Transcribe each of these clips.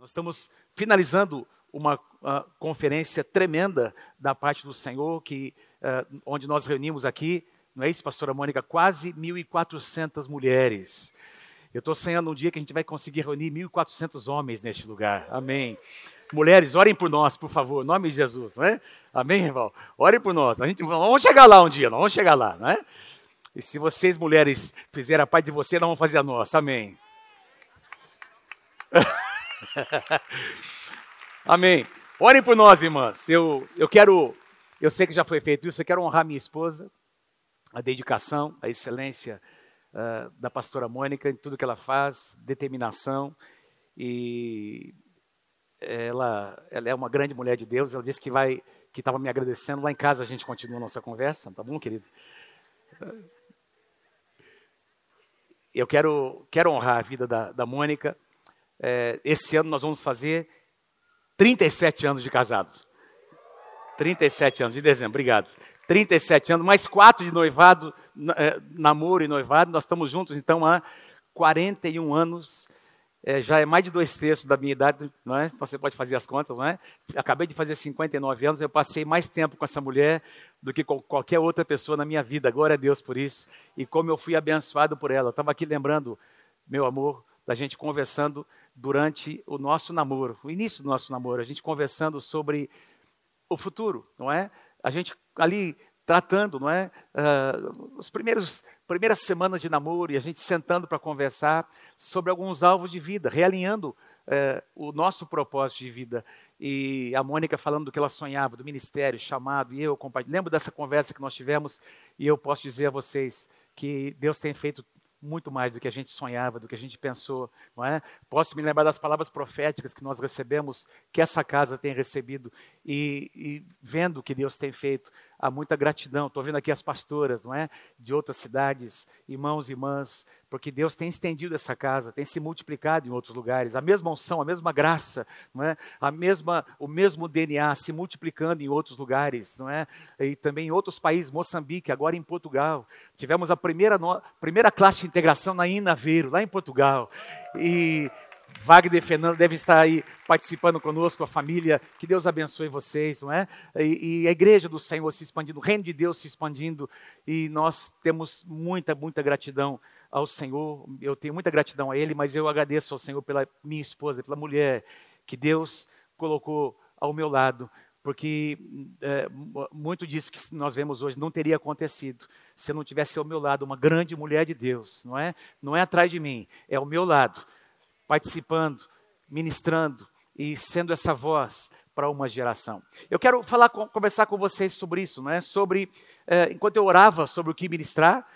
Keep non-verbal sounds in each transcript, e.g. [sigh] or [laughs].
Nós estamos finalizando uma uh, conferência tremenda da parte do Senhor, que, uh, onde nós reunimos aqui, não é isso, pastora Mônica, quase 1.400 mulheres. Eu estou sonhando um dia que a gente vai conseguir reunir 1.400 homens neste lugar. Amém. Mulheres, orem por nós, por favor, em nome de Jesus, não é? Amém, irmão? Orem por nós. A gente, vamos chegar lá um dia, nós vamos chegar lá, não é? E se vocês, mulheres, fizerem a parte de vocês, nós vamos fazer a nossa. Amém. [laughs] [laughs] Amém. Orem por nós, irmãs. Eu, eu quero, eu sei que já foi feito isso, eu quero honrar minha esposa, a dedicação, a excelência uh, da pastora Mônica em tudo que ela faz, determinação. E ela, ela é uma grande mulher de Deus. Ela disse que vai, que estava me agradecendo. Lá em casa a gente continua a nossa conversa, tá bom, querido? Eu quero, quero honrar a vida da, da Mônica. É, esse ano nós vamos fazer 37 anos de casados. 37 anos, de dezembro, obrigado. 37 anos, mais quatro de noivado, é, namoro e noivado. Nós estamos juntos, então, há 41 anos. É, já é mais de dois terços da minha idade, não é? Você pode fazer as contas, não é? Acabei de fazer 59 anos, eu passei mais tempo com essa mulher do que com qualquer outra pessoa na minha vida. Glória a Deus por isso. E como eu fui abençoado por ela. Eu estava aqui lembrando, meu amor, da gente conversando durante o nosso namoro, o início do nosso namoro, a gente conversando sobre o futuro, não é? A gente ali tratando, não é? Uh, os primeiros primeiras semanas de namoro e a gente sentando para conversar sobre alguns alvos de vida, realinhando uh, o nosso propósito de vida. E a Mônica falando do que ela sonhava, do ministério, chamado, e eu compartilho. Lembro dessa conversa que nós tivemos e eu posso dizer a vocês que Deus tem feito muito mais do que a gente sonhava, do que a gente pensou, não é? Posso me lembrar das palavras proféticas que nós recebemos, que essa casa tem recebido, e, e vendo o que Deus tem feito, há muita gratidão. Estou vendo aqui as pastoras, não é? De outras cidades, irmãos e irmãs, porque Deus tem estendido essa casa, tem se multiplicado em outros lugares. A mesma unção, a mesma graça, não é? A mesma, o mesmo DNA se multiplicando em outros lugares, não é? E também em outros países, Moçambique, agora em Portugal. Tivemos a primeira, primeira classe de integração na Inaveiro, lá em Portugal. E Wagner Fernando devem estar aí participando conosco, a família. Que Deus abençoe vocês, não é? E, e, a igreja do Senhor se expandindo, o reino de Deus se expandindo. E nós temos muita, muita gratidão ao Senhor. Eu tenho muita gratidão a Ele, mas eu agradeço ao Senhor pela minha esposa, pela mulher que Deus colocou ao meu lado. Porque é, muito disso que nós vemos hoje não teria acontecido se eu não tivesse ao meu lado uma grande mulher de Deus, não é? Não é atrás de mim, é ao meu lado participando, ministrando e sendo essa voz para uma geração. Eu quero falar, conversar com vocês sobre isso, né? Sobre é, enquanto eu orava sobre o que ministrar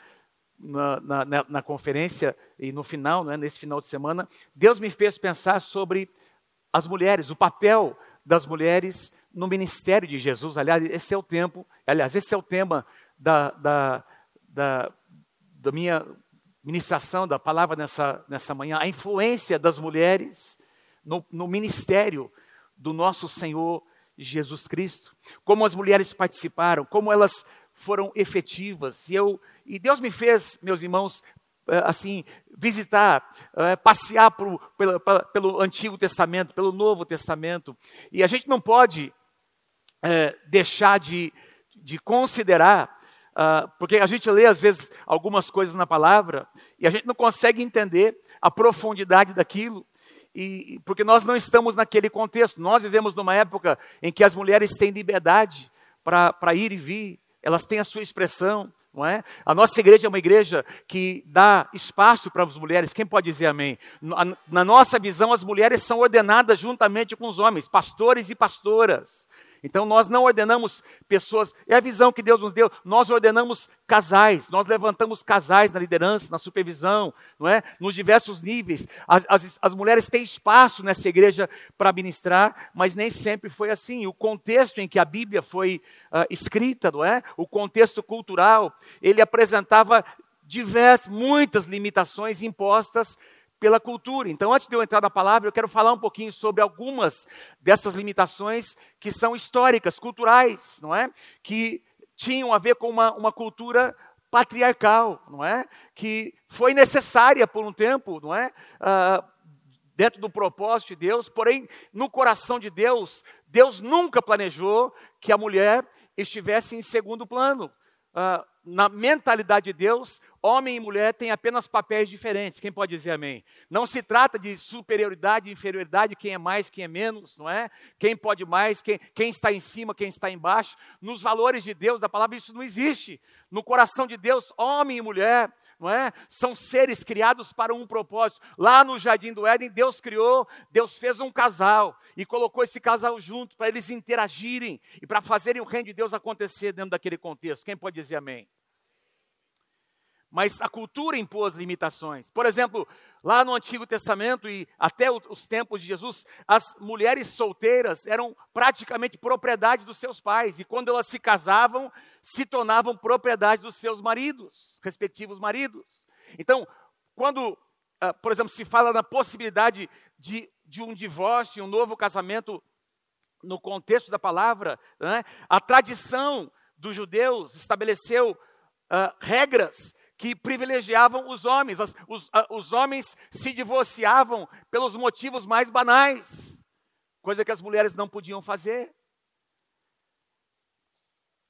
na, na, na conferência e no final, né, nesse final de semana, Deus me fez pensar sobre as mulheres, o papel das mulheres no ministério de Jesus. Aliás, esse é o tempo, aliás, esse é o tema da, da, da, da minha ministração da palavra nessa, nessa manhã, a influência das mulheres no, no ministério do nosso Senhor Jesus Cristo. Como as mulheres participaram, como elas foram efetivas. E, eu, e Deus me fez, meus irmãos, eh, assim, visitar, eh, passear pelo, pelo Antigo Testamento, pelo Novo Testamento. E a gente não pode é, deixar de, de considerar Uh, porque a gente lê às vezes algumas coisas na palavra e a gente não consegue entender a profundidade daquilo, e, porque nós não estamos naquele contexto. Nós vivemos numa época em que as mulheres têm liberdade para ir e vir, elas têm a sua expressão, não é? A nossa igreja é uma igreja que dá espaço para as mulheres. Quem pode dizer amém? Na nossa visão, as mulheres são ordenadas juntamente com os homens, pastores e pastoras. Então nós não ordenamos pessoas, é a visão que Deus nos deu, nós ordenamos casais, nós levantamos casais na liderança, na supervisão, não é? nos diversos níveis. As, as, as mulheres têm espaço nessa igreja para ministrar, mas nem sempre foi assim. O contexto em que a Bíblia foi uh, escrita, não é? o contexto cultural, ele apresentava diversas, muitas limitações impostas pela cultura. Então, antes de eu entrar na palavra, eu quero falar um pouquinho sobre algumas dessas limitações que são históricas, culturais, não é? Que tinham a ver com uma, uma cultura patriarcal, não é? Que foi necessária por um tempo, não é? Uh, dentro do propósito de Deus, porém, no coração de Deus, Deus nunca planejou que a mulher estivesse em segundo plano. Uh, na mentalidade de Deus, homem e mulher têm apenas papéis diferentes. Quem pode dizer amém? Não se trata de superioridade e inferioridade, quem é mais, quem é menos, não é? Quem pode mais, quem, quem está em cima, quem está embaixo. Nos valores de Deus, da palavra, isso não existe. No coração de Deus, homem e mulher não é? São seres criados para um propósito. Lá no jardim do Éden, Deus criou, Deus fez um casal e colocou esse casal junto para eles interagirem e para fazerem o reino de Deus acontecer dentro daquele contexto. Quem pode dizer amém? Mas a cultura impôs limitações. Por exemplo, lá no Antigo Testamento e até os tempos de Jesus, as mulheres solteiras eram praticamente propriedade dos seus pais, e quando elas se casavam, se tornavam propriedade dos seus maridos, respectivos maridos. Então, quando, ah, por exemplo, se fala na possibilidade de, de um divórcio, um novo casamento, no contexto da palavra, né, a tradição dos judeus estabeleceu uh, regras que privilegiavam os homens. Os, os, homens se divorciavam pelos motivos mais banais, coisa que as mulheres não podiam fazer.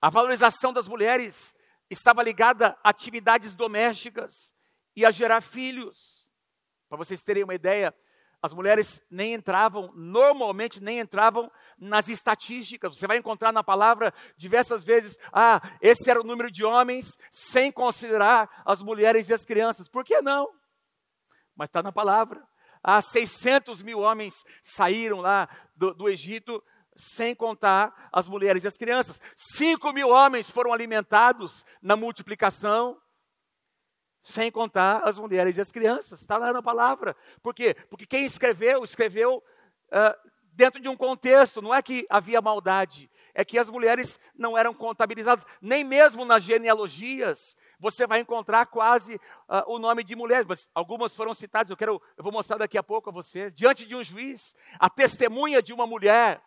A valorização das mulheres estava ligada a atividades domésticas e a gerar filhos. Para vocês terem uma ideia, as mulheres nem entravam, normalmente nem entravam nas estatísticas. Você vai encontrar na palavra diversas vezes, ah, esse era o número de homens, sem considerar as mulheres e as crianças. Por que não? Mas está na palavra. Ah, 600 mil homens saíram lá do, do Egito, sem contar as mulheres e as crianças. 5 mil homens foram alimentados na multiplicação sem contar as mulheres e as crianças. Está lá na palavra. Por quê? Porque quem escreveu, escreveu uh, dentro de um contexto. Não é que havia maldade, é que as mulheres não eram contabilizadas. Nem mesmo nas genealogias você vai encontrar quase uh, o nome de mulheres, mas algumas foram citadas. Eu quero, eu vou mostrar daqui a pouco a vocês. Diante de um juiz, a testemunha de uma mulher,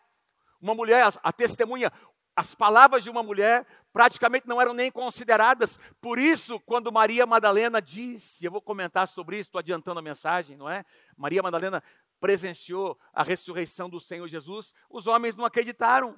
uma mulher, a, a testemunha, as palavras de uma mulher praticamente não eram nem consideradas. Por isso, quando Maria Madalena disse, eu vou comentar sobre isso, estou adiantando a mensagem, não é? Maria Madalena presenciou a ressurreição do Senhor Jesus, os homens não acreditaram.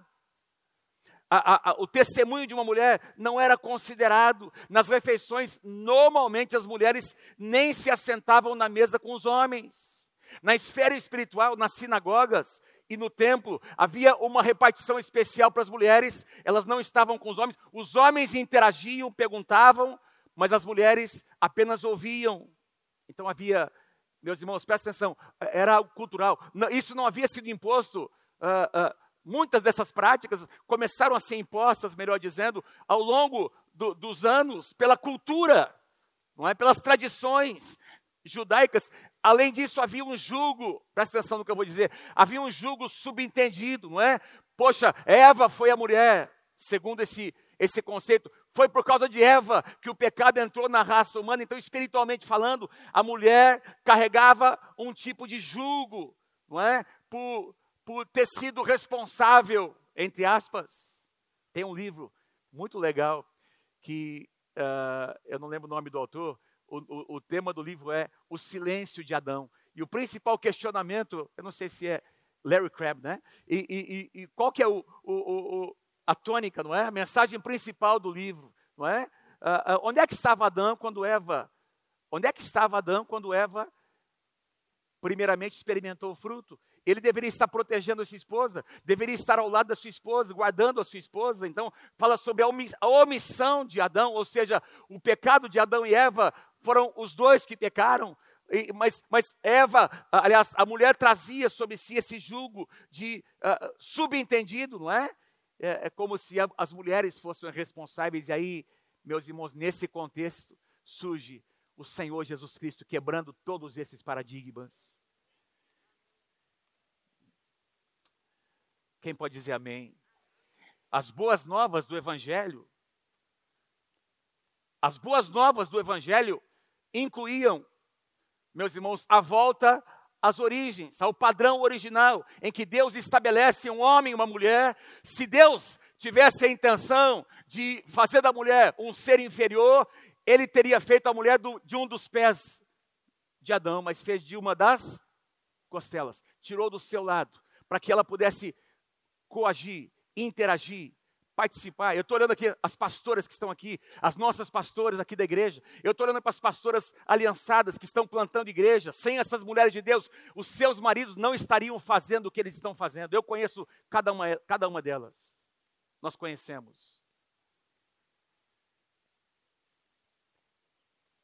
A, a, a, o testemunho de uma mulher não era considerado. Nas refeições, normalmente as mulheres nem se assentavam na mesa com os homens. Na esfera espiritual, nas sinagogas, e no templo havia uma repartição especial para as mulheres, elas não estavam com os homens, os homens interagiam, perguntavam, mas as mulheres apenas ouviam. Então havia, meus irmãos, presta atenção, era algo cultural, isso não havia sido imposto. Uh, uh, muitas dessas práticas começaram a ser impostas, melhor dizendo, ao longo do, dos anos, pela cultura, não é? pelas tradições judaicas. Além disso, havia um jugo, presta atenção no que eu vou dizer, havia um jugo subentendido, não é? Poxa, Eva foi a mulher, segundo esse, esse conceito, foi por causa de Eva que o pecado entrou na raça humana, então, espiritualmente falando, a mulher carregava um tipo de jugo, não é? Por, por ter sido responsável, entre aspas. Tem um livro muito legal que uh, eu não lembro o nome do autor, o, o, o, tema do livro é O Silêncio de Adão. E o principal questionamento, eu não sei se é Larry Crabb, né? E, e, e qual que é o, o, a tônica, não é? A mensagem principal do livro, não é? Uh, uh, onde é que estava Adão quando Eva? Onde é que estava Adão quando Eva primeiramente experimentou o fruto? Ele deveria estar protegendo a sua esposa, deveria estar ao lado da sua esposa, guardando a sua esposa. Então, fala sobre a omissão de Adão, ou seja, o pecado de Adão e Eva foram os dois que pecaram, mas, mas Eva, aliás, a mulher trazia sobre si esse jugo de uh, subentendido, não é? é? é? como se as mulheres fossem responsáveis, e aí, meus irmãos, nesse contexto surge o Senhor Jesus Cristo quebrando todos esses paradigmas. Quem pode dizer amém? As boas novas do Evangelho, as boas novas do Evangelho incluíam, meus irmãos, a volta às origens, ao padrão original, em que Deus estabelece um homem e uma mulher. Se Deus tivesse a intenção de fazer da mulher um ser inferior, ele teria feito a mulher do, de um dos pés de Adão, mas fez de uma das costelas, tirou do seu lado, para que ela pudesse coagir, interagir, participar. Eu estou olhando aqui as pastoras que estão aqui, as nossas pastoras aqui da igreja. Eu estou olhando para as pastoras aliançadas que estão plantando igreja. Sem essas mulheres de Deus, os seus maridos não estariam fazendo o que eles estão fazendo. Eu conheço cada uma, cada uma delas. Nós conhecemos.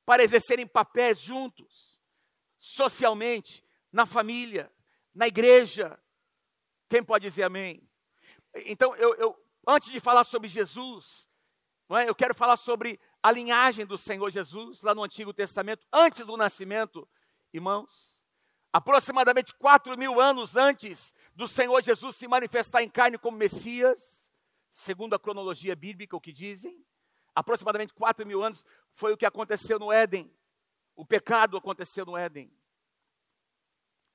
Para exercerem papéis juntos, socialmente, na família, na igreja. Quem pode dizer amém? Então, eu, eu antes de falar sobre Jesus, é? eu quero falar sobre a linhagem do Senhor Jesus, lá no Antigo Testamento, antes do nascimento, irmãos. Aproximadamente quatro mil anos antes do Senhor Jesus se manifestar em carne como Messias, segundo a cronologia bíblica, o que dizem, aproximadamente quatro mil anos foi o que aconteceu no Éden. O pecado aconteceu no Éden.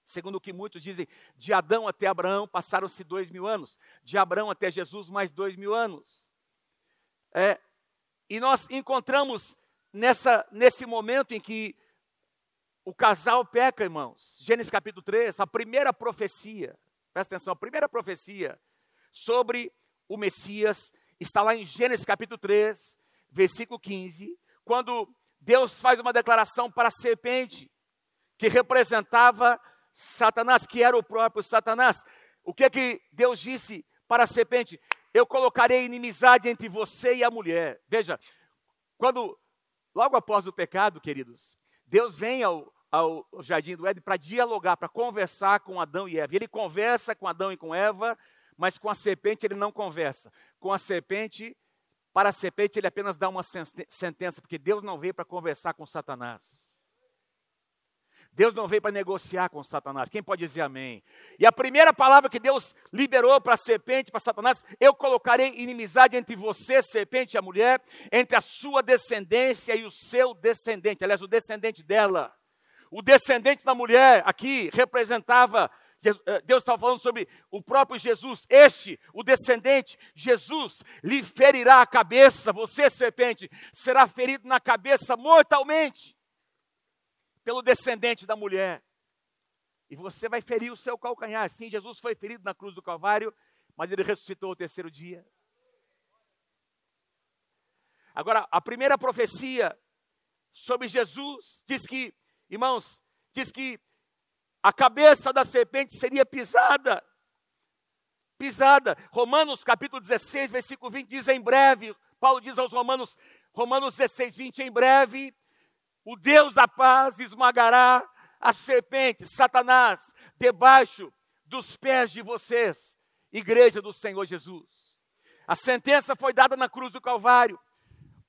Segundo o que muitos dizem, de Adão até Abraão passaram-se dois mil anos, de Abraão até Jesus mais dois mil anos. É, e nós encontramos nessa, nesse momento em que o casal peca, irmãos. Gênesis capítulo 3, a primeira profecia, presta atenção, a primeira profecia sobre o Messias está lá em Gênesis capítulo 3, versículo 15, quando Deus faz uma declaração para a serpente, que representava Satanás, que era o próprio Satanás. O que é que Deus disse para a serpente? Eu colocarei inimizade entre você e a mulher. Veja, quando, logo após o pecado, queridos, Deus vem ao, ao jardim do Éden para dialogar, para conversar com Adão e Eva. Ele conversa com Adão e com Eva, mas com a serpente ele não conversa. Com a serpente, para a serpente ele apenas dá uma sentença, porque Deus não veio para conversar com Satanás. Deus não veio para negociar com Satanás. Quem pode dizer amém? E a primeira palavra que Deus liberou para a serpente, para Satanás, eu colocarei inimizade entre você, serpente, e a mulher, entre a sua descendência e o seu descendente. Aliás, o descendente dela. O descendente da mulher aqui representava eh, Deus estava falando sobre o próprio Jesus. Este, o descendente, Jesus, lhe ferirá a cabeça. Você, serpente, será ferido na cabeça mortalmente pelo descendente da mulher. E você vai ferir o seu calcanhar. Sim, Jesus foi ferido na cruz do Calvário, mas ele ressuscitou o terceiro dia. Agora, a primeira profecia sobre Jesus diz que, irmãos, diz que a cabeça da serpente seria pisada. Pisada. Romanos capítulo 16, versículo 20 diz em breve, Paulo diz aos Romanos, Romanos 16, 20, em breve o Deus da paz esmagará a serpente, Satanás, debaixo dos pés de vocês, igreja do Senhor Jesus. A sentença foi dada na cruz do Calvário,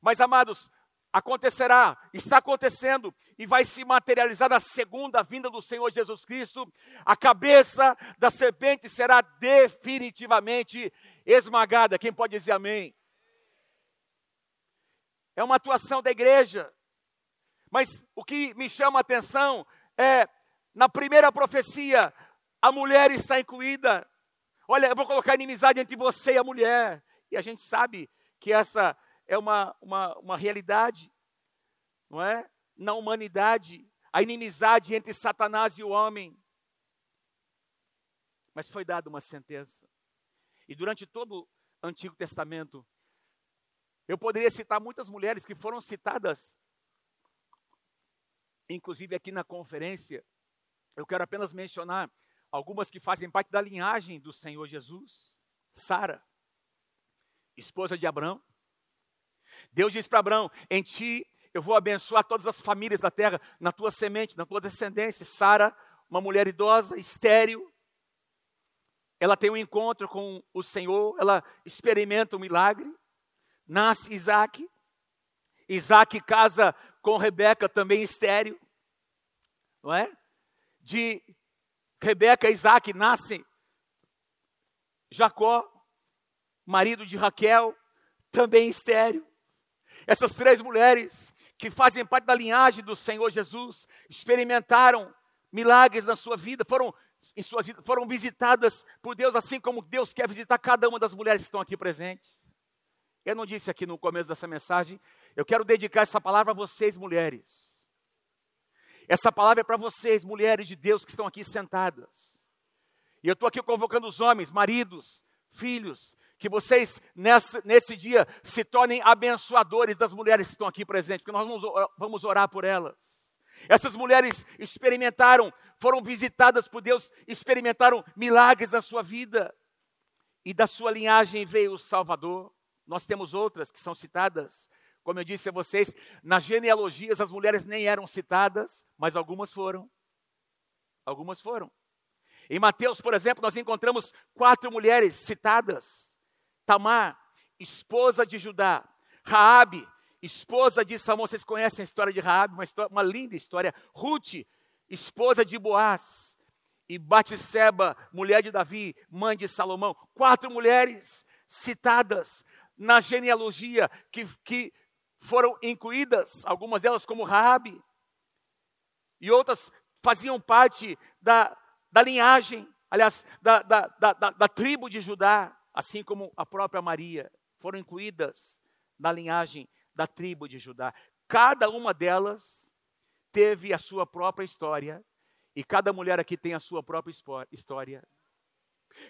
mas amados, acontecerá, está acontecendo e vai se materializar na segunda vinda do Senhor Jesus Cristo. A cabeça da serpente será definitivamente esmagada. Quem pode dizer amém? É uma atuação da igreja. Mas o que me chama a atenção é, na primeira profecia, a mulher está incluída. Olha, eu vou colocar inimizade entre você e a mulher. E a gente sabe que essa é uma, uma, uma realidade, não é? Na humanidade, a inimizade entre Satanás e o homem. Mas foi dada uma sentença. E durante todo o Antigo Testamento, eu poderia citar muitas mulheres que foram citadas inclusive aqui na conferência, eu quero apenas mencionar algumas que fazem parte da linhagem do Senhor Jesus. Sara, esposa de Abraão. Deus diz para Abraão: Em ti eu vou abençoar todas as famílias da terra, na tua semente, na tua descendência. Sara, uma mulher idosa, estéril, ela tem um encontro com o Senhor, ela experimenta um milagre. Nasce Isaac. Isaac casa com Rebeca também estéreo, não é? De Rebeca e Isaac nascem Jacó, marido de Raquel, também estéreo. Essas três mulheres que fazem parte da linhagem do Senhor Jesus experimentaram milagres na sua vida, foram em suas vidas, foram visitadas por Deus, assim como Deus quer visitar cada uma das mulheres que estão aqui presentes. Eu não disse aqui no começo dessa mensagem, eu quero dedicar essa palavra a vocês, mulheres. Essa palavra é para vocês, mulheres de Deus que estão aqui sentadas. E eu estou aqui convocando os homens, maridos, filhos, que vocês nessa, nesse dia se tornem abençoadores das mulheres que estão aqui presentes, porque nós vamos orar por elas. Essas mulheres experimentaram, foram visitadas por Deus, experimentaram milagres na sua vida. E da sua linhagem veio o Salvador. Nós temos outras que são citadas, como eu disse a vocês, nas genealogias as mulheres nem eram citadas, mas algumas foram. Algumas foram. Em Mateus, por exemplo, nós encontramos quatro mulheres citadas: Tamar, esposa de Judá, Raabe, esposa de Salomão. Vocês conhecem a história de Raabe, uma, história, uma linda história. Ruth, esposa de Boaz, e Batseba, mulher de Davi, mãe de Salomão. Quatro mulheres citadas na genealogia que, que foram incluídas, algumas delas como Raabe, e outras faziam parte da, da linhagem, aliás, da, da, da, da, tribo de Judá, assim como a própria Maria, foram incluídas na linhagem da tribo de Judá. Cada uma delas teve a sua própria história, e cada mulher aqui tem a sua própria história.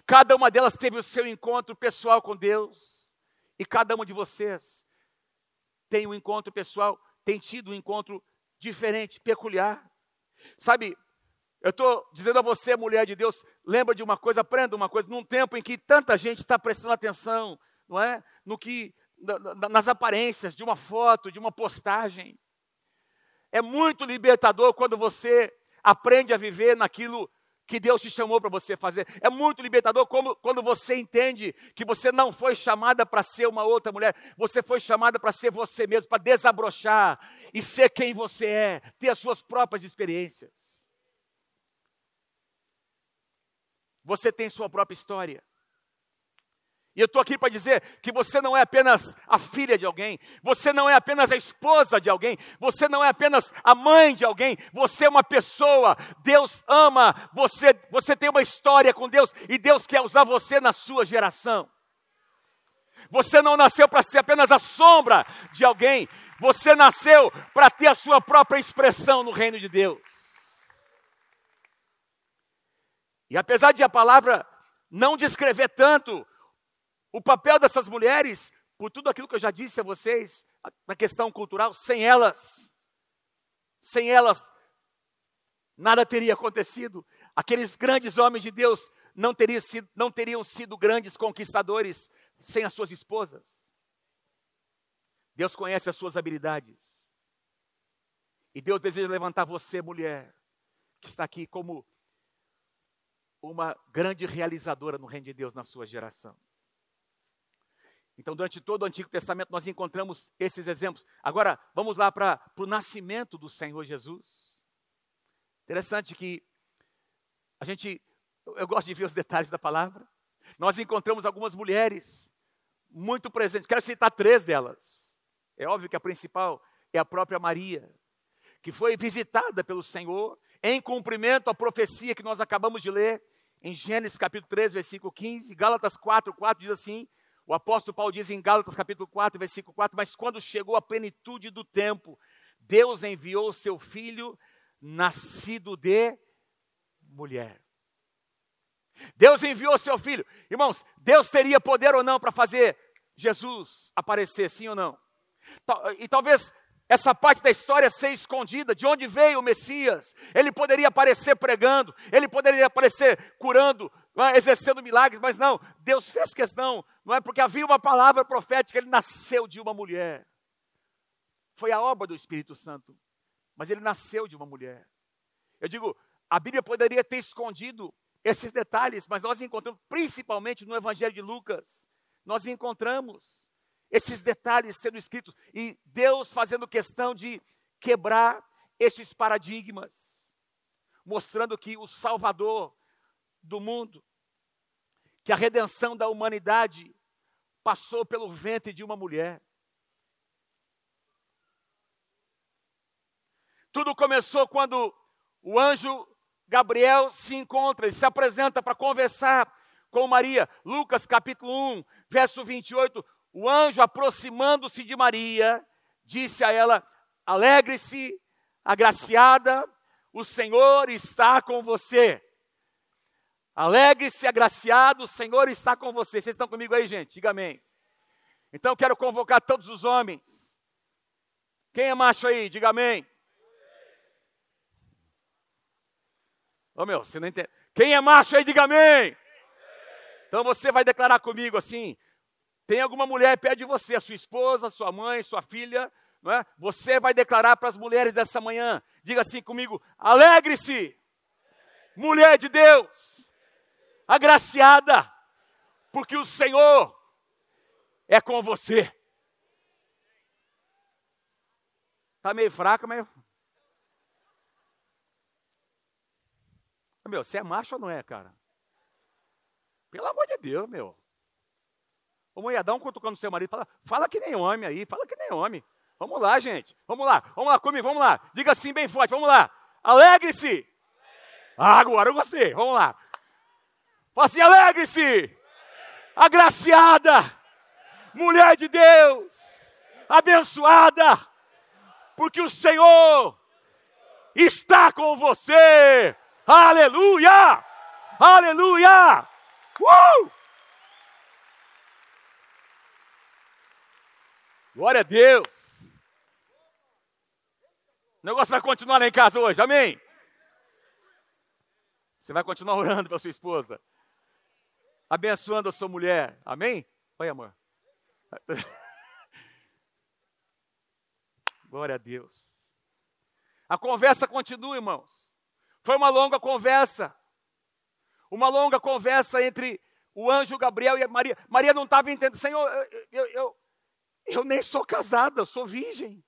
Cada uma delas teve o seu encontro pessoal com Deus, e cada uma de vocês tem um encontro pessoal, tem tido um encontro diferente, peculiar. Sabe, eu estou dizendo a você, mulher de Deus, lembra de uma coisa, aprenda uma coisa, num tempo em que tanta gente está prestando atenção, não é? No que, nas aparências de uma foto, de uma postagem. É muito libertador quando você aprende a viver naquilo que Deus te chamou para você fazer. É muito libertador como, quando você entende que você não foi chamada para ser uma outra mulher, você foi chamada para ser você mesmo, para desabrochar e ser quem você é, ter as suas próprias experiências. Você tem sua própria história. E eu estou aqui para dizer que você não é apenas a filha de alguém, você não é apenas a esposa de alguém, você não é apenas a mãe de alguém, você é uma pessoa. Deus ama você, você tem uma história com Deus e Deus quer usar você na sua geração. Você não nasceu para ser apenas a sombra de alguém, você nasceu para ter a sua própria expressão no reino de Deus. E apesar de a palavra não descrever tanto o papel dessas mulheres, por tudo aquilo que eu já disse a vocês, na questão cultural, sem elas, sem elas, nada teria acontecido. Aqueles grandes homens de Deus não teriam sido, não teriam sido grandes conquistadores sem as suas esposas. Deus conhece as suas habilidades. E Deus deseja levantar você, mulher, que está aqui como uma grande realizadora no reino de Deus na sua geração. Então, durante todo o Antigo Testamento, nós encontramos esses exemplos. Agora, vamos lá para o nascimento do Senhor Jesus. Interessante que a gente, eu gosto de ver os detalhes da palavra. Nós encontramos algumas mulheres muito presentes. Quero citar três delas. É óbvio que a principal é a própria Maria, que foi visitada pelo Senhor em cumprimento à profecia que nós acabamos de ler em Gênesis capítulo 3, versículo 15, Gálatas 4, 4 diz assim: o apóstolo Paulo diz em Gálatas capítulo 4, versículo 4, mas quando chegou a plenitude do tempo, Deus enviou o seu filho, nascido de mulher. Deus enviou o seu filho. Irmãos, Deus teria poder ou não para fazer Jesus aparecer, sim ou não? E talvez essa parte da história ser escondida, de onde veio o Messias. Ele poderia aparecer pregando, ele poderia aparecer curando, é? exercendo milagres, mas não, Deus fez questão, não é porque havia uma palavra profética, ele nasceu de uma mulher. Foi a obra do Espírito Santo, mas ele nasceu de uma mulher. Eu digo, a Bíblia poderia ter escondido esses detalhes, mas nós encontramos, principalmente no Evangelho de Lucas, nós encontramos esses detalhes sendo escritos e Deus fazendo questão de quebrar esses paradigmas, mostrando que o Salvador do mundo, que a redenção da humanidade passou pelo ventre de uma mulher. Tudo começou quando o anjo Gabriel se encontra, ele se apresenta para conversar com Maria. Lucas capítulo 1, verso 28 o anjo, aproximando-se de Maria, disse a ela: Alegre-se, agraciada, o Senhor está com você. Alegre-se, agraciado, o Senhor está com você. Vocês estão comigo aí, gente? Diga amém. Então quero convocar todos os homens. Quem é macho aí? Diga amém. Ô meu, você não entende. Quem é macho aí, diga amém. Então você vai declarar comigo assim: tem alguma mulher perto de você, a sua esposa, sua mãe, sua filha, não é? Você vai declarar para as mulheres dessa manhã, diga assim comigo: alegre-se, mulher de Deus, agraciada, porque o Senhor é com você. Está meio fraca, mas. Meu, você é macho ou não é, cara? Pelo amor de Deus, meu. Ô mulher, dá um cutucando no seu marido, fala, fala que nem homem aí, fala que nem homem. Vamos lá, gente. Vamos lá, vamos lá comigo, vamos lá. Diga assim bem forte, vamos lá. Alegre-se. Ah, agora eu gostei, vamos lá. Fala assim, alegre-se. Agraciada. Mulher de Deus. Abençoada. Porque o Senhor está com você. Aleluia! Aleluia! Uh! Glória a Deus! O negócio vai continuar lá em casa hoje, amém? Você vai continuar orando para sua esposa, abençoando a sua mulher, amém? Oi, amor. [laughs] Glória a Deus. A conversa continua, irmãos. Foi uma longa conversa. Uma longa conversa entre o anjo Gabriel e Maria. Maria não estava entendendo. Senhor, eu, eu, eu, eu nem sou casada, eu sou virgem.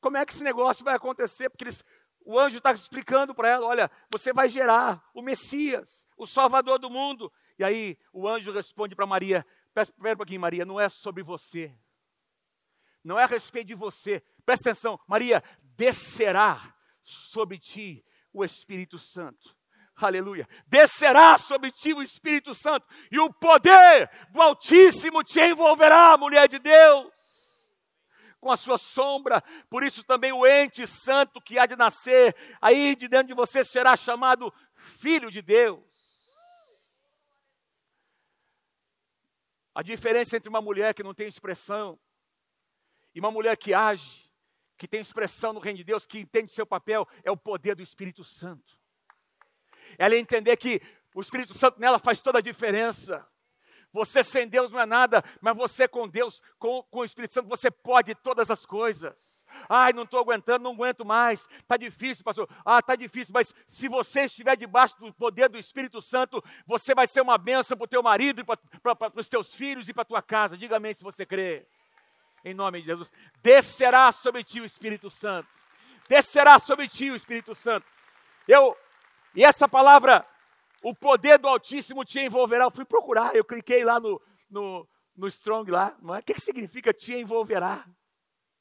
Como é que esse negócio vai acontecer? Porque eles, o anjo está explicando para ela: olha, você vai gerar o Messias, o Salvador do mundo. E aí o anjo responde para Maria: espera um pouquinho, Maria, não é sobre você. Não é a respeito de você. Presta atenção, Maria, descerá sobre ti o Espírito Santo. Aleluia. Descerá sobre ti o Espírito Santo, e o poder do Altíssimo te envolverá, mulher de Deus com a sua sombra. Por isso também o ente santo que há de nascer aí de dentro de você será chamado filho de Deus. A diferença entre uma mulher que não tem expressão e uma mulher que age, que tem expressão no reino de Deus, que entende seu papel, é o poder do Espírito Santo. Ela entender que o Espírito Santo nela faz toda a diferença. Você sem Deus não é nada, mas você com Deus, com, com o Espírito Santo, você pode todas as coisas. Ai, não estou aguentando, não aguento mais. Está difícil, pastor. Ah, está difícil, mas se você estiver debaixo do poder do Espírito Santo, você vai ser uma bênção para o teu marido, para os teus filhos e para a tua casa. Diga amém se você crê. Em nome de Jesus. Descerá sobre ti o Espírito Santo. Descerá sobre ti o Espírito Santo. Eu, e essa palavra o poder do Altíssimo te envolverá. Eu fui procurar, eu cliquei lá no, no, no Strong lá. Não é? O que, que significa te envolverá?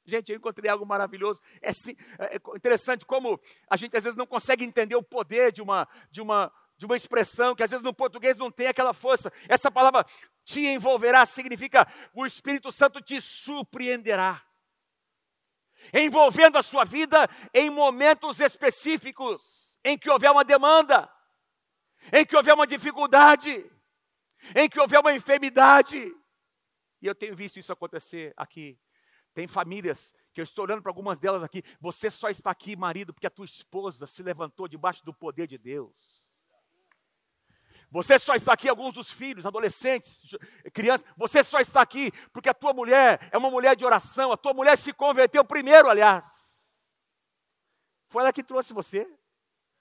Gente, eu encontrei algo maravilhoso. É, é, interessante como a gente às vezes não consegue entender o poder de uma, de uma, de uma expressão que às vezes no português não tem aquela força. Essa palavra te envolverá significa o Espírito Santo te surpreenderá. Envolvendo a sua vida em momentos específicos em que houver uma demanda em que houver uma dificuldade, em que houver uma enfermidade. E eu tenho visto isso acontecer aqui. Tem famílias que eu estou olhando para algumas delas aqui. Você só está aqui, marido, porque a tua esposa se levantou debaixo do poder de Deus. Você só está aqui, alguns dos filhos, adolescentes, crianças, você só está aqui porque a tua mulher é uma mulher de oração, a tua mulher se converteu primeiro, aliás. Foi ela que trouxe você.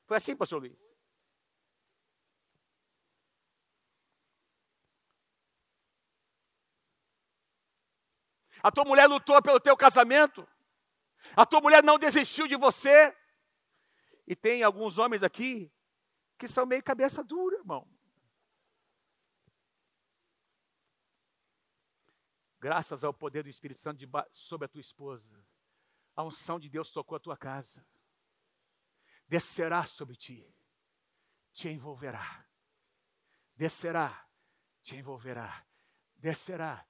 Foi assim, pastor Luiz. A tua mulher lutou pelo teu casamento. A tua mulher não desistiu de você. E tem alguns homens aqui que são meio cabeça dura, irmão. Graças ao poder do Espírito Santo sobre a tua esposa, a unção de Deus tocou a tua casa. Descerá sobre ti, te envolverá. Descerá, te envolverá. Descerá,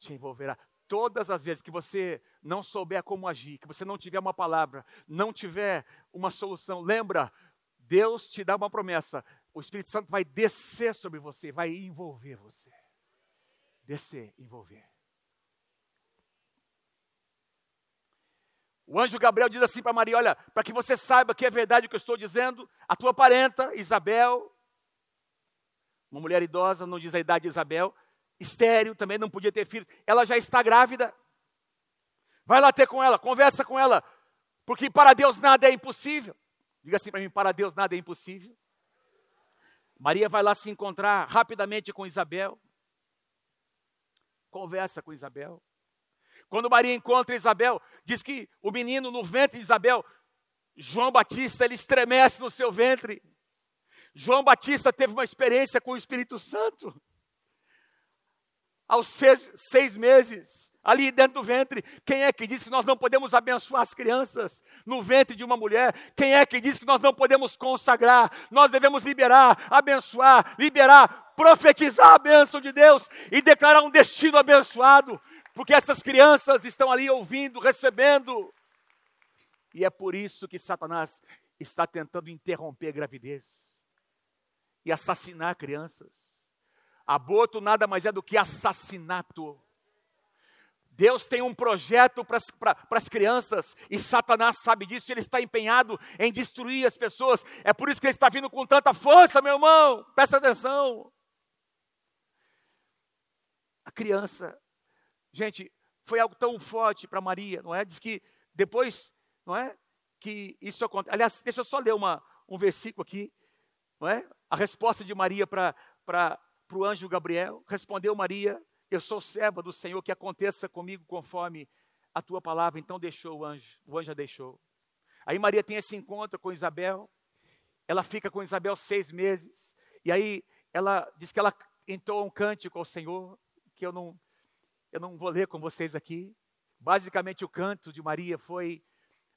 te envolverá todas as vezes que você não souber como agir, que você não tiver uma palavra, não tiver uma solução, lembra, Deus te dá uma promessa. O Espírito Santo vai descer sobre você, vai envolver você. Descer, envolver. O anjo Gabriel diz assim para Maria: Olha, para que você saiba que é verdade o que eu estou dizendo, a tua parenta, Isabel, uma mulher idosa, não diz a idade de Isabel, estéreo, também não podia ter filho, ela já está grávida. Vai lá ter com ela, conversa com ela, porque para Deus nada é impossível. Diga assim para mim: para Deus nada é impossível. Maria vai lá se encontrar rapidamente com Isabel. Conversa com Isabel. Quando Maria encontra Isabel, diz que o menino no ventre de Isabel, João Batista, ele estremece no seu ventre. João Batista teve uma experiência com o Espírito Santo. Aos seis, seis meses, ali dentro do ventre. Quem é que diz que nós não podemos abençoar as crianças no ventre de uma mulher? Quem é que diz que nós não podemos consagrar? Nós devemos liberar, abençoar, liberar, profetizar a bênção de Deus e declarar um destino abençoado, porque essas crianças estão ali ouvindo, recebendo. E é por isso que Satanás está tentando interromper a gravidez e assassinar crianças. Aborto nada mais é do que assassinato. Deus tem um projeto para as crianças e Satanás sabe disso, ele está empenhado em destruir as pessoas. É por isso que ele está vindo com tanta força, meu irmão. Presta atenção. A criança, gente, foi algo tão forte para Maria, não é? Diz que depois, não é? Que isso acontece. Aliás, deixa eu só ler uma, um versículo aqui, não é? A resposta de Maria para o anjo Gabriel. Respondeu Maria: eu sou serva do Senhor, que aconteça comigo conforme a tua palavra. Então deixou o anjo, o anjo a deixou. Aí Maria tem esse encontro com Isabel, ela fica com Isabel seis meses, e aí ela diz que ela entrou um cântico ao Senhor, que eu não, eu não vou ler com vocês aqui. Basicamente, o canto de Maria foi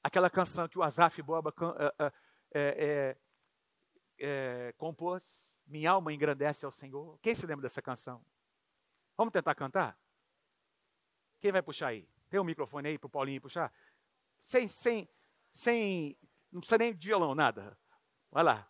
aquela canção que o Azaf Boba é, é, é, compôs, Minha alma engrandece ao Senhor. Quem se lembra dessa canção? Vamos tentar cantar? Quem vai puxar aí? Tem um microfone aí para o Paulinho puxar? Sem, sem, sem, não precisa nem de violão, nada. Vai lá.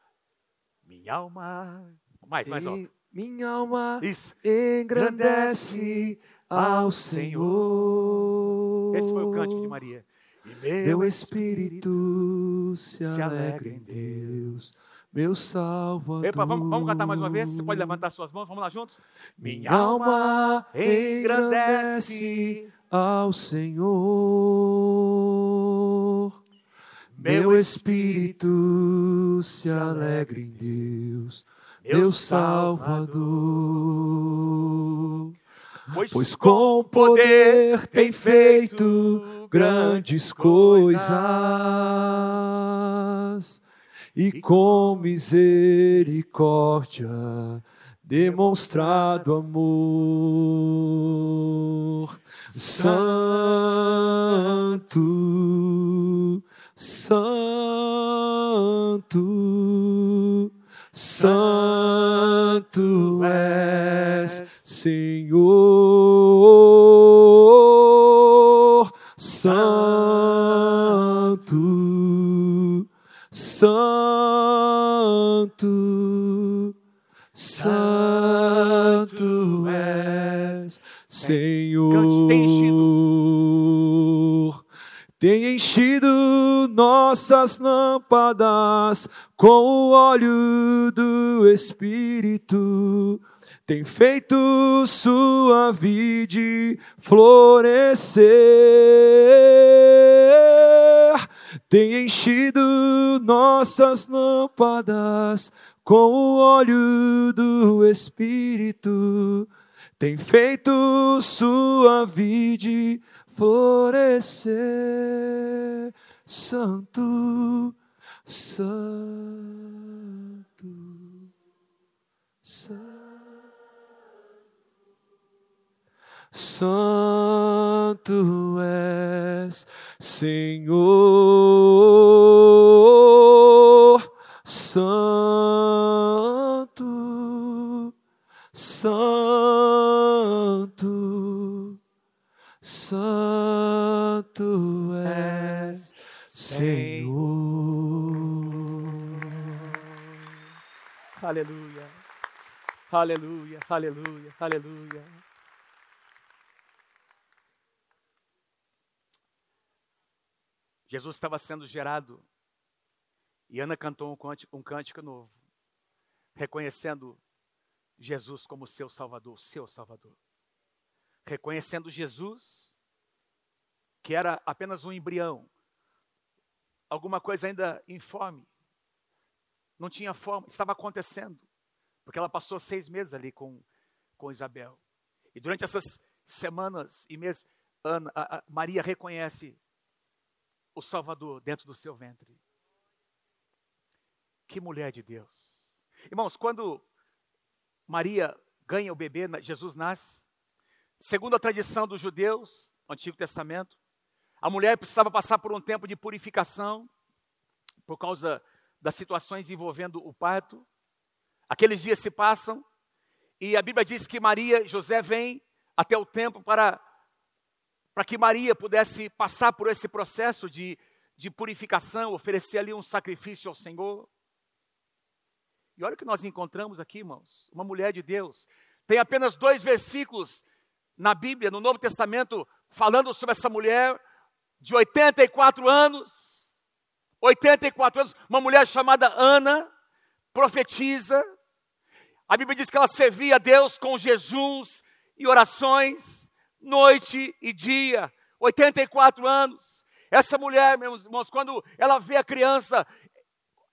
Minha alma. Mais, mais alto. Minha alma Isso. engrandece ao Senhor. Esse foi o cântico de Maria. E meu espírito se alegra em Deus meu Salvador. Epa, vamos, vamos cantar mais uma vez? Você pode levantar suas mãos, vamos lá juntos? Minha alma engrandece ao Senhor. Meu espírito se alegra em Deus, meu Salvador. Pois, pois com poder tem feito grandes coisas e com misericórdia demonstrado amor. Santo, Santo, Santo és, Senhor. Santo, Santo. És, Senhor. Tem enchido nossas lâmpadas com o óleo do Espírito tem feito sua vide florescer, tem enchido nossas lâmpadas com o óleo do Espírito, tem feito sua vide florescer, Santo, Santo, Santo. Santo és, Senhor, Santo, Santo, Santo és, Senhor. Aleluia. Aleluia, aleluia, aleluia. Jesus estava sendo gerado e Ana cantou um cântico, um cântico novo, reconhecendo Jesus como seu Salvador, seu Salvador. Reconhecendo Jesus, que era apenas um embrião, alguma coisa ainda informe, não tinha forma, estava acontecendo, porque ela passou seis meses ali com, com Isabel. E durante essas semanas e meses, Ana, a, a, Maria reconhece o Salvador dentro do seu ventre. Que mulher de Deus. Irmãos, quando Maria ganha o bebê, Jesus nasce, segundo a tradição dos judeus, Antigo Testamento, a mulher precisava passar por um tempo de purificação, por causa das situações envolvendo o parto. Aqueles dias se passam, e a Bíblia diz que Maria José vêm até o templo para, para que Maria pudesse passar por esse processo de, de purificação, oferecer ali um sacrifício ao Senhor. E olha o que nós encontramos aqui, irmãos. Uma mulher de Deus. Tem apenas dois versículos na Bíblia, no Novo Testamento, falando sobre essa mulher de 84 anos. 84 anos, uma mulher chamada Ana, profetiza. A Bíblia diz que ela servia a Deus com jejuns e orações, noite e dia. 84 anos. Essa mulher, meus irmãos, quando ela vê a criança,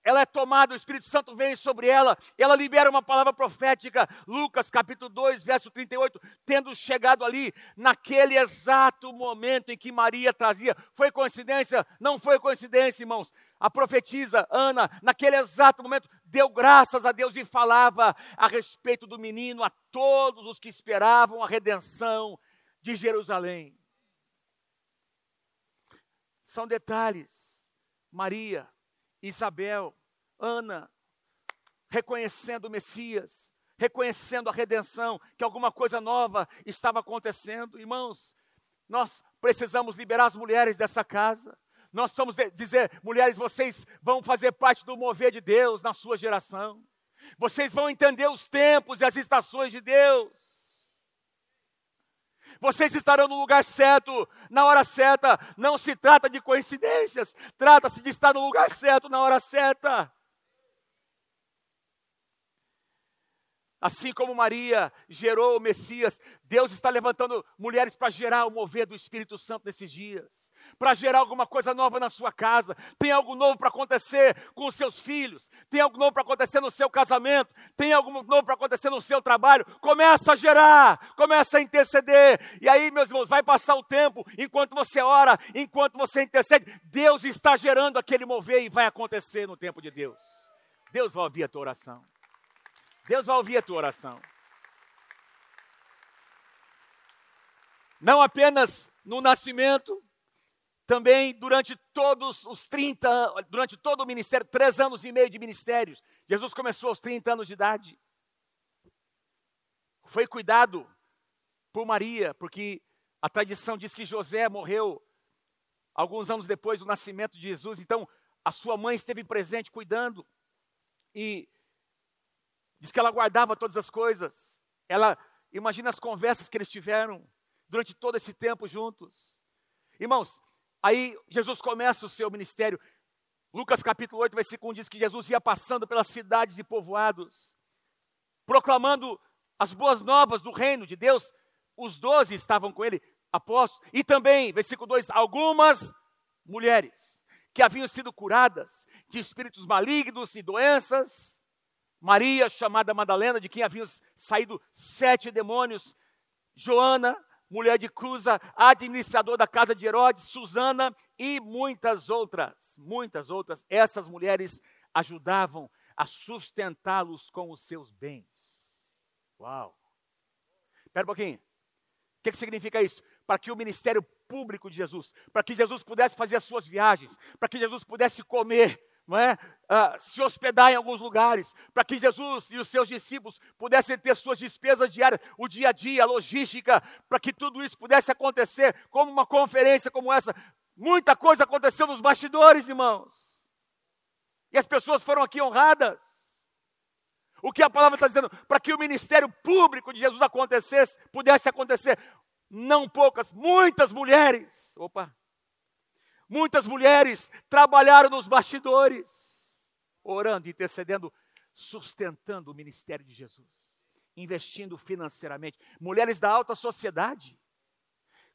ela é tomada, o Espírito Santo vem sobre ela, ela libera uma palavra profética, Lucas capítulo 2, verso 38, tendo chegado ali, naquele exato momento em que Maria trazia, foi coincidência? Não foi coincidência, irmãos. A profetisa Ana, naquele exato momento, deu graças a Deus e falava a respeito do menino a todos os que esperavam a redenção de Jerusalém. São detalhes. Maria, Isabel, Ana, reconhecendo o Messias, reconhecendo a redenção, que alguma coisa nova estava acontecendo. Irmãos, nós precisamos liberar as mulheres dessa casa. Nós precisamos dizer, mulheres, vocês vão fazer parte do mover de Deus na sua geração. Vocês vão entender os tempos e as estações de Deus. Vocês estarão no lugar certo, na hora certa. Não se trata de coincidências, trata-se de estar no lugar certo, na hora certa. Assim como Maria gerou o Messias, Deus está levantando mulheres para gerar o mover do Espírito Santo nesses dias, para gerar alguma coisa nova na sua casa. Tem algo novo para acontecer com os seus filhos, tem algo novo para acontecer no seu casamento, tem algo novo para acontecer no seu trabalho. Começa a gerar, começa a interceder. E aí, meus irmãos, vai passar o tempo, enquanto você ora, enquanto você intercede, Deus está gerando aquele mover e vai acontecer no tempo de Deus. Deus vai ouvir a tua oração. Deus vai ouvir a tua oração. Não apenas no nascimento, também durante todos os 30, durante todo o ministério, três anos e meio de ministérios. Jesus começou aos 30 anos de idade. Foi cuidado por Maria, porque a tradição diz que José morreu alguns anos depois do nascimento de Jesus, então a sua mãe esteve presente cuidando. E Diz que ela guardava todas as coisas. Ela imagina as conversas que eles tiveram durante todo esse tempo juntos. Irmãos, aí Jesus começa o seu ministério. Lucas capítulo 8, versículo 1 diz que Jesus ia passando pelas cidades e povoados, proclamando as boas novas do reino de Deus. Os doze estavam com ele, apóstolos, e também, versículo 2, algumas mulheres que haviam sido curadas de espíritos malignos e doenças, Maria, chamada Madalena, de quem haviam saído sete demônios, Joana, mulher de Cruza, administrador da casa de Herodes, Susana e muitas outras, muitas outras. Essas mulheres ajudavam a sustentá-los com os seus bens. Uau! Espera um pouquinho. O que, que significa isso? Para que o ministério público de Jesus, para que Jesus pudesse fazer as suas viagens, para que Jesus pudesse comer não é? Uh, se hospedar em alguns lugares, para que Jesus e os seus discípulos pudessem ter suas despesas diárias, o dia a dia, a logística, para que tudo isso pudesse acontecer, como uma conferência como essa. Muita coisa aconteceu nos bastidores, irmãos. E as pessoas foram aqui honradas. O que a palavra está dizendo? Para que o ministério público de Jesus acontecesse, pudesse acontecer, não poucas, muitas mulheres. Opa! Muitas mulheres trabalharam nos bastidores, orando, intercedendo, sustentando o ministério de Jesus, investindo financeiramente. Mulheres da alta sociedade,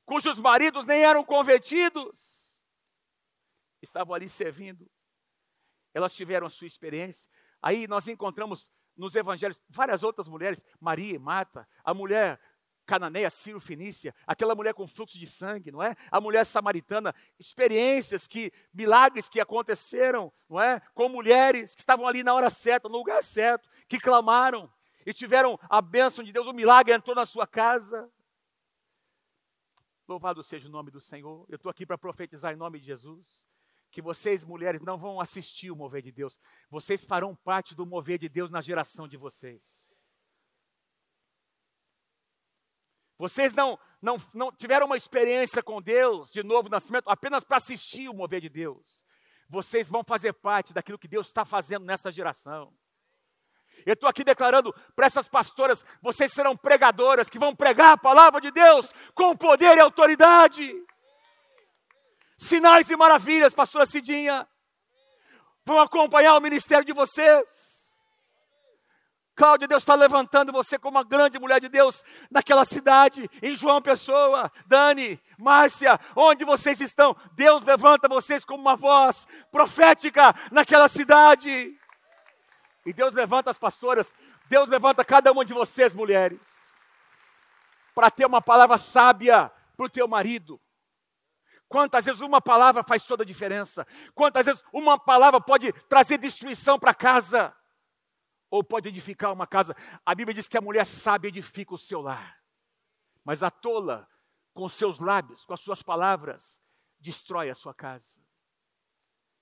cujos maridos nem eram convertidos, estavam ali servindo. Elas tiveram a sua experiência. Aí nós encontramos nos evangelhos várias outras mulheres, Maria e Marta, a mulher cananeia, Ciro Fenícia, aquela mulher com fluxo de sangue, não é? A mulher samaritana, experiências que, milagres que aconteceram, não é? Com mulheres que estavam ali na hora certa, no lugar certo, que clamaram e tiveram a bênção de Deus, o milagre entrou na sua casa. Louvado seja o nome do Senhor. Eu estou aqui para profetizar em nome de Jesus. Que vocês, mulheres, não vão assistir o mover de Deus. Vocês farão parte do mover de Deus na geração de vocês. Vocês não, não, não tiveram uma experiência com Deus de novo nascimento apenas para assistir o mover de Deus. Vocês vão fazer parte daquilo que Deus está fazendo nessa geração. Eu estou aqui declarando para essas pastoras: vocês serão pregadoras que vão pregar a palavra de Deus com poder e autoridade. Sinais e maravilhas, pastora Cidinha, vão acompanhar o ministério de vocês. Cláudia, Deus está levantando você como uma grande mulher de Deus naquela cidade, em João Pessoa, Dani, Márcia, onde vocês estão. Deus levanta vocês como uma voz profética naquela cidade. E Deus levanta as pastoras, Deus levanta cada uma de vocês, mulheres, para ter uma palavra sábia para o teu marido. Quantas vezes uma palavra faz toda a diferença? Quantas vezes uma palavra pode trazer destruição para casa? Ou pode edificar uma casa. A Bíblia diz que a mulher sábia edifica o seu lar, mas a tola, com seus lábios, com as suas palavras, destrói a sua casa.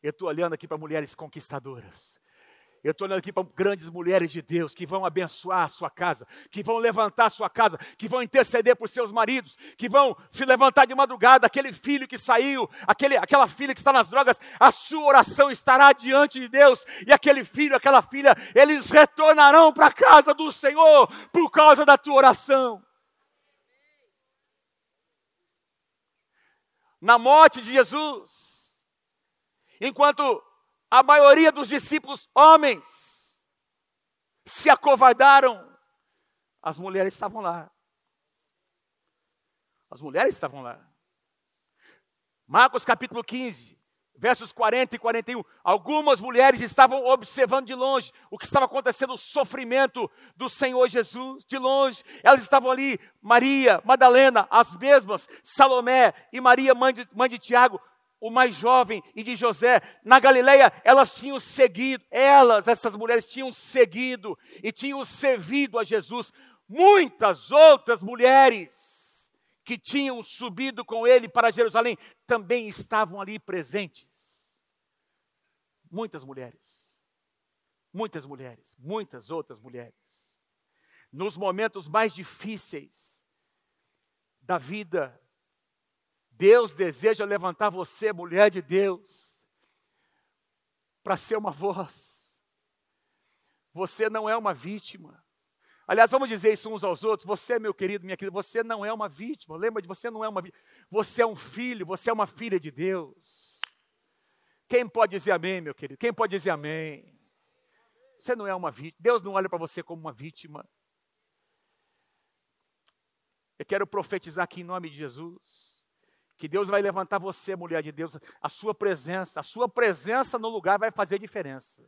Eu estou olhando aqui para mulheres conquistadoras, eu estou olhando aqui para grandes mulheres de Deus que vão abençoar a sua casa, que vão levantar a sua casa, que vão interceder por seus maridos, que vão se levantar de madrugada. Aquele filho que saiu, aquele, aquela filha que está nas drogas, a sua oração estará diante de Deus, e aquele filho, aquela filha, eles retornarão para a casa do Senhor por causa da tua oração. Na morte de Jesus, enquanto a maioria dos discípulos homens se acovardaram. As mulheres estavam lá. As mulheres estavam lá. Marcos capítulo 15, versos 40 e 41. Algumas mulheres estavam observando de longe o que estava acontecendo, o sofrimento do Senhor Jesus, de longe. Elas estavam ali, Maria, Madalena, as mesmas, Salomé e Maria, mãe de, mãe de Tiago, o mais jovem, e de José. Na Galileia, elas tinham seguido, elas, essas mulheres, tinham seguido e tinham servido a Jesus. Muitas outras mulheres que tinham subido com ele para Jerusalém também estavam ali presentes. Muitas mulheres. Muitas mulheres, muitas outras mulheres. Nos momentos mais difíceis da vida Deus deseja levantar você, mulher de Deus, para ser uma voz. Você não é uma vítima. Aliás, vamos dizer isso uns aos outros. Você, meu querido, minha querida, você não é uma vítima. Lembra de você não é uma vítima. Você é um filho, você é uma filha de Deus. Quem pode dizer amém, meu querido? Quem pode dizer amém? Você não é uma vítima. Deus não olha para você como uma vítima. Eu quero profetizar aqui em nome de Jesus que Deus vai levantar você, mulher de Deus, a sua presença, a sua presença no lugar vai fazer diferença.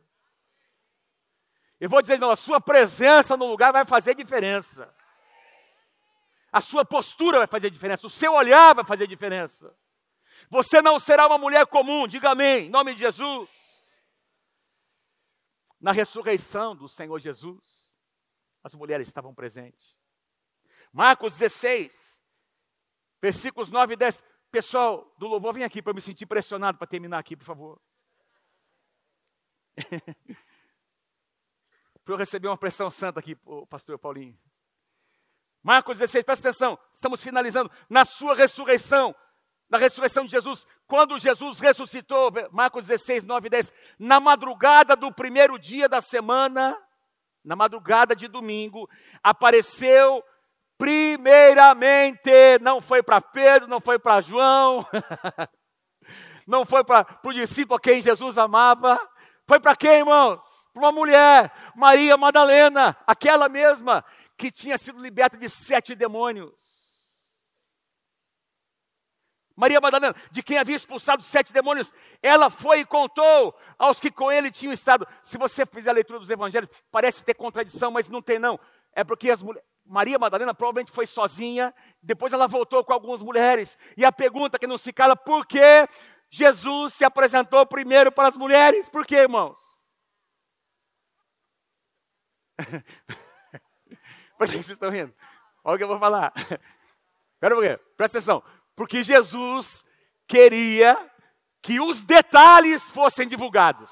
Eu vou dizer, não, a sua presença no lugar vai fazer diferença. A sua postura vai fazer diferença, o seu olhar vai fazer diferença. Você não será uma mulher comum, diga amém, em nome de Jesus. Na ressurreição do Senhor Jesus, as mulheres estavam presentes. Marcos 16, versículos 9 e 10. Pessoal do louvor, vem aqui para eu me sentir pressionado para terminar aqui, por favor. [laughs] Para eu receber uma pressão santa aqui, pastor Paulinho. Marcos 16, presta atenção, estamos finalizando. Na sua ressurreição, na ressurreição de Jesus, quando Jesus ressuscitou, Marcos 16, 9 e 10, na madrugada do primeiro dia da semana, na madrugada de domingo, apareceu primeiramente, não foi para Pedro, não foi para João, [laughs] não foi para o discípulo a quem Jesus amava, foi para quem, irmãos? Para uma mulher, Maria Madalena, aquela mesma que tinha sido liberta de sete demônios. Maria Madalena, de quem havia expulsado sete demônios, ela foi e contou aos que com ele tinham estado. Se você fizer a leitura dos evangelhos, parece ter contradição, mas não tem não. É porque as mulheres, Maria Madalena provavelmente foi sozinha, depois ela voltou com algumas mulheres. E a pergunta que não se cala, por que Jesus se apresentou primeiro para as mulheres? Por quê, irmãos? [laughs] Por que vocês estão rindo? Olha o que eu vou falar. Espera um pouquinho, presta atenção. Porque Jesus queria que os detalhes fossem divulgados.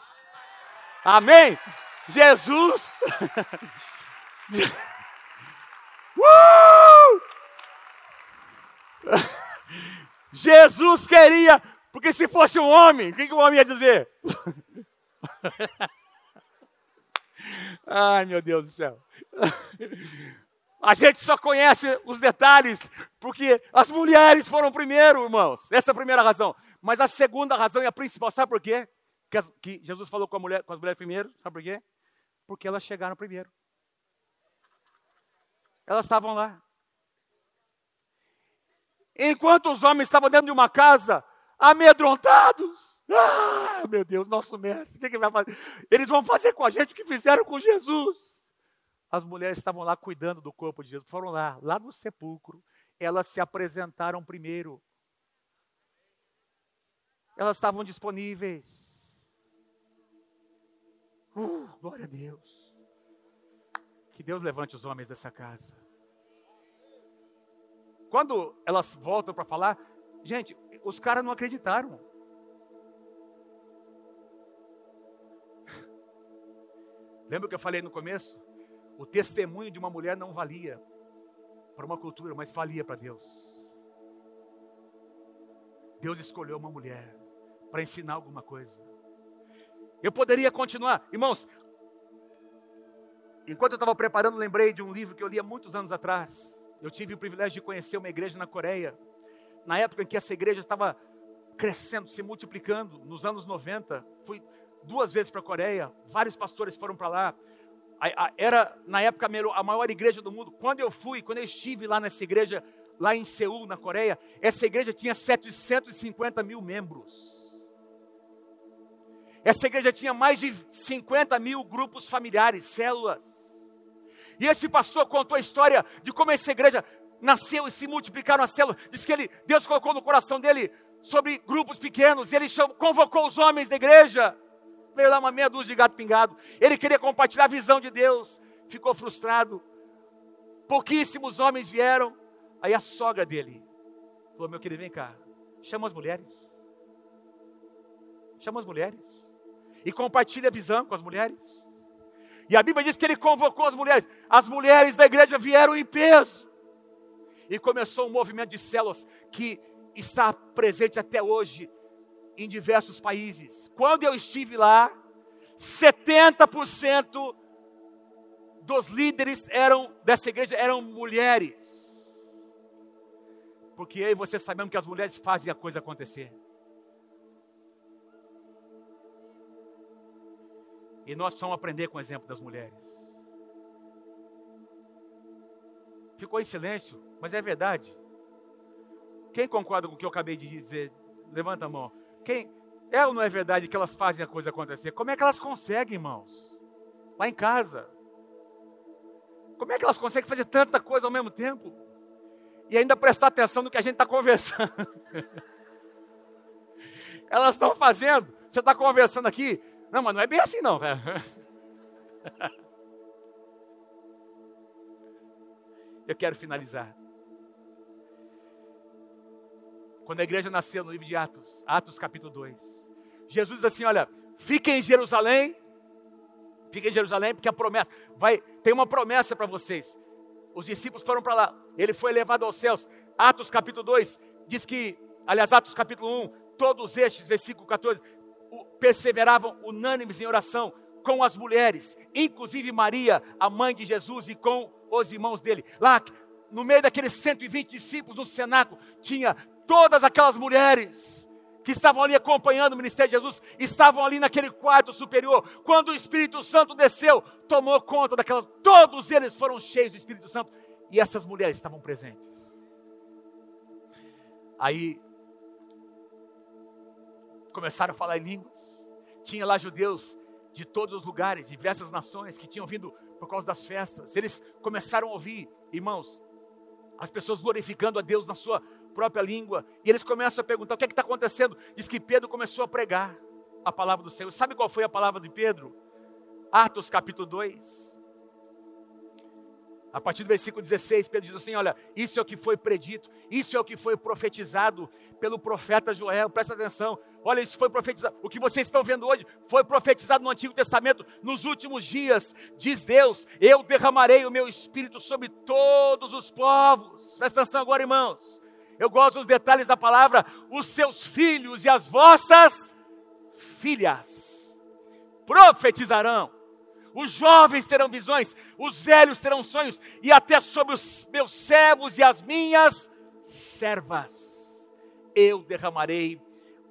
Amém? Jesus. [laughs] uh! [laughs] Jesus queria, porque se fosse um homem, o que, que o homem ia dizer? [laughs] Ai, meu Deus do céu. A gente só conhece os detalhes porque as mulheres foram primeiro, irmãos. Essa é a primeira razão. Mas a segunda razão e a principal, sabe por quê? Que, as, que Jesus falou com, mulher, com as mulheres primeiro, sabe por quê? Porque elas chegaram primeiro. Elas estavam lá. Enquanto os homens estavam dentro de uma casa, amedrontados. Ah, meu Deus, nosso mestre, o que, que vai fazer? Eles vão fazer com a gente o que fizeram com Jesus as mulheres estavam lá cuidando do corpo de Jesus, foram lá, lá no sepulcro, elas se apresentaram primeiro. Elas estavam disponíveis. Uh, glória a Deus. Que Deus levante os homens dessa casa. Quando elas voltam para falar, gente, os caras não acreditaram. [laughs] Lembra que eu falei no começo? O testemunho de uma mulher não valia para uma cultura, mas valia para Deus. Deus escolheu uma mulher para ensinar alguma coisa. Eu poderia continuar, irmãos. Enquanto eu estava preparando, lembrei de um livro que eu li há muitos anos atrás. Eu tive o privilégio de conhecer uma igreja na Coreia, na época em que essa igreja estava crescendo, se multiplicando, nos anos 90. Fui duas vezes para a Coreia, vários pastores foram para lá era na época a maior igreja do mundo. Quando eu fui, quando eu estive lá nessa igreja, lá em Seul, na Coreia, essa igreja tinha 750 mil membros. Essa igreja tinha mais de 50 mil grupos familiares, células. E esse pastor contou a história de como essa igreja nasceu e se multiplicaram as células. Diz que ele, Deus colocou no coração dele sobre grupos pequenos. E ele chamou, convocou os homens da igreja veio lá uma meia dúzia de gato pingado. Ele queria compartilhar a visão de Deus, ficou frustrado. Pouquíssimos homens vieram. Aí a sogra dele falou: Meu querido, vem cá, chama as mulheres. Chama as mulheres. E compartilha a visão com as mulheres. E a Bíblia diz que ele convocou as mulheres. As mulheres da igreja vieram em peso. E começou um movimento de células que está presente até hoje em diversos países. Quando eu estive lá, 70% dos líderes eram dessa igreja eram mulheres. Porque e você sabemos que as mulheres fazem a coisa acontecer. E nós precisamos aprender com o exemplo das mulheres. Ficou em silêncio, mas é verdade. Quem concorda com o que eu acabei de dizer? Levanta a mão. Quem, é ou não é verdade que elas fazem a coisa acontecer? Como é que elas conseguem, irmãos? Lá em casa. Como é que elas conseguem fazer tanta coisa ao mesmo tempo? E ainda prestar atenção no que a gente está conversando. [laughs] elas estão fazendo. Você está conversando aqui. Não, mas não é bem assim, não. Eu quero finalizar. Quando a igreja nasceu no livro de Atos, Atos capítulo 2. Jesus diz assim: Olha, fiquem em Jerusalém Fica em Jerusalém porque a promessa vai tem uma promessa para vocês. Os discípulos foram para lá. Ele foi levado aos céus. Atos capítulo 2 diz que, aliás, Atos capítulo 1, todos estes, versículo 14, perseveravam unânimes em oração com as mulheres, inclusive Maria, a mãe de Jesus, e com os irmãos dele. Lá, no meio daqueles 120 discípulos no cenáculo, tinha todas aquelas mulheres que estavam ali acompanhando o ministério de Jesus, estavam ali naquele quarto superior. Quando o Espírito Santo desceu, tomou conta daquelas, todos eles foram cheios do Espírito Santo e essas mulheres estavam presentes. Aí começaram a falar em línguas. Tinha lá judeus de todos os lugares, diversas nações que tinham vindo por causa das festas. Eles começaram a ouvir, irmãos, as pessoas glorificando a Deus na sua própria língua. E eles começam a perguntar: o que é está acontecendo? Diz que Pedro começou a pregar a palavra do Senhor. Sabe qual foi a palavra de Pedro? Atos capítulo 2. A partir do versículo 16, Pedro diz assim: Olha, isso é o que foi predito, isso é o que foi profetizado pelo profeta Joel, presta atenção. Olha, isso foi profetizado. O que vocês estão vendo hoje foi profetizado no Antigo Testamento. Nos últimos dias, diz Deus: Eu derramarei o meu espírito sobre todos os povos. Presta atenção agora, irmãos. Eu gosto dos detalhes da palavra. Os seus filhos e as vossas filhas profetizarão os jovens terão visões, os velhos terão sonhos, e até sobre os meus servos e as minhas servas, eu derramarei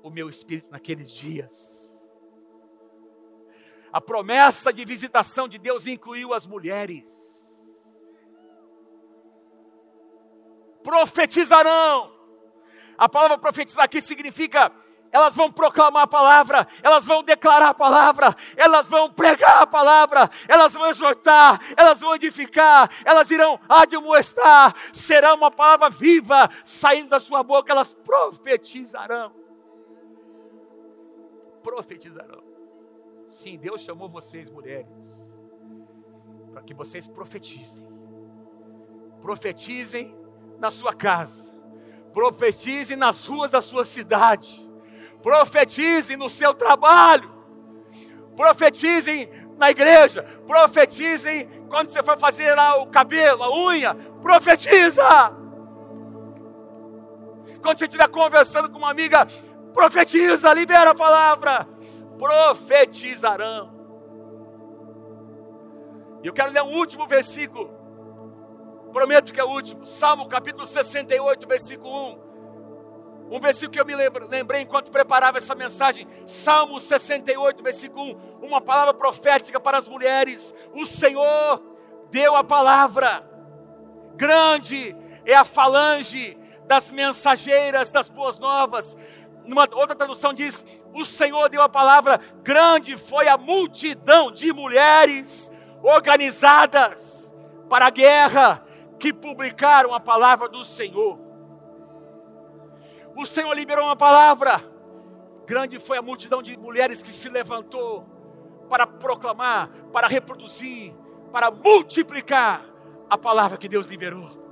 o meu espírito naqueles dias. A promessa de visitação de Deus incluiu as mulheres. Profetizarão. A palavra profetizar aqui significa elas vão proclamar a palavra, elas vão declarar a palavra, elas vão pregar a palavra, elas vão exortar, elas vão edificar, elas irão admoestar, será uma palavra viva saindo da sua boca, elas profetizarão. Profetizarão. Sim, Deus chamou vocês, mulheres, para que vocês profetizem. Profetizem na sua casa, profetizem nas ruas da sua cidade profetizem no seu trabalho, profetizem na igreja, profetizem quando você for fazer o cabelo, a unha, profetiza. Quando você estiver conversando com uma amiga, profetiza, libera a palavra, profetizarão. E eu quero ler um último versículo, prometo que é o último, Salmo capítulo 68, versículo 1. Um versículo que eu me lembrei enquanto preparava essa mensagem, Salmo 68, versículo 1, uma palavra profética para as mulheres. O Senhor deu a palavra, grande é a falange das mensageiras das boas novas. Numa outra tradução diz: O Senhor deu a palavra, grande foi a multidão de mulheres organizadas para a guerra que publicaram a palavra do Senhor o Senhor liberou uma palavra. Grande foi a multidão de mulheres que se levantou para proclamar, para reproduzir, para multiplicar a palavra que Deus liberou.